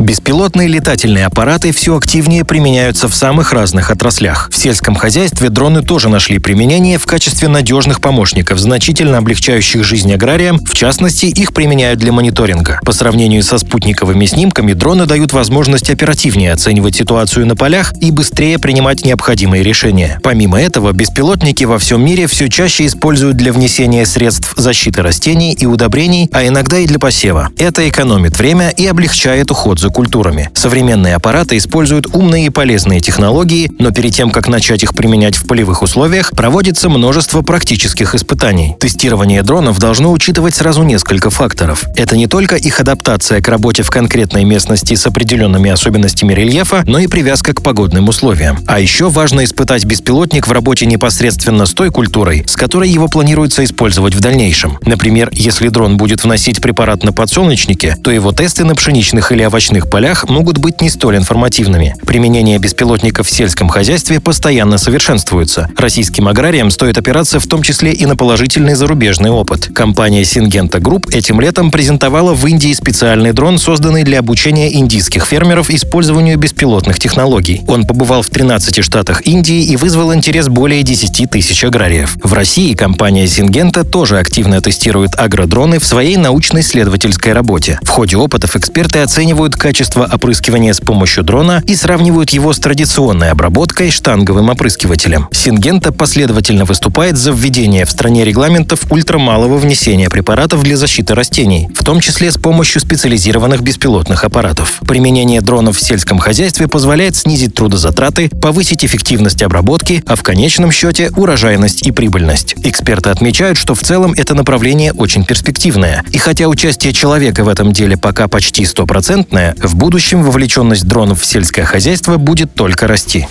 Беспилотные летательные аппараты все активнее применяются в самых разных отраслях. В сельском хозяйстве дроны тоже нашли применение в качестве надежных помощников, значительно облегчающих жизнь аграриям, в частности, их применяют для мониторинга. По сравнению со спутниковыми снимками, дроны дают возможность оперативнее оценивать ситуацию на полях и быстрее принимать необходимые решения. Помимо этого, беспилотники во всем мире все чаще используют для внесения средств защиты растений и удобрений, а иногда и для посева. Это экономит время и облегчает уход за культурами. Современные аппараты используют умные и полезные технологии, но перед тем, как начать их применять в полевых условиях, проводится множество практических испытаний. Тестирование дронов должно учитывать сразу несколько факторов. Это не только их адаптация к работе в конкретной местности с определенными особенностями рельефа, но и привязка к погодным условиям. А еще важно испытать беспилотник в работе непосредственно с той культурой, с которой его планируется использовать в дальнейшем. Например, если дрон будет вносить препарат на подсолнечнике, то его тесты на пшеничных или овощных промышленных полях могут быть не столь информативными. Применение беспилотников в сельском хозяйстве постоянно совершенствуется. Российским аграриям стоит опираться в том числе и на положительный зарубежный опыт. Компания Syngenta Group этим летом презентовала в Индии специальный дрон, созданный для обучения индийских фермеров использованию беспилотных технологий. Он побывал в 13 штатах Индии и вызвал интерес более 10 тысяч аграриев. В России компания Syngenta тоже активно тестирует агродроны в своей научно-исследовательской работе. В ходе опытов эксперты оценивают качество качество опрыскивания с помощью дрона и сравнивают его с традиционной обработкой штанговым опрыскивателем. Сингента последовательно выступает за введение в стране регламентов ультрамалого внесения препаратов для защиты растений, в том числе с помощью специализированных беспилотных аппаратов. Применение дронов в сельском хозяйстве позволяет снизить трудозатраты, повысить эффективность обработки, а в конечном счете урожайность и прибыльность. Эксперты отмечают, что в целом это направление очень перспективное. И хотя участие человека в этом деле пока почти стопроцентное, в будущем вовлеченность дронов в сельское хозяйство будет только расти.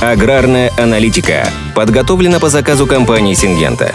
Аграрная аналитика подготовлена по заказу компании «Сингента».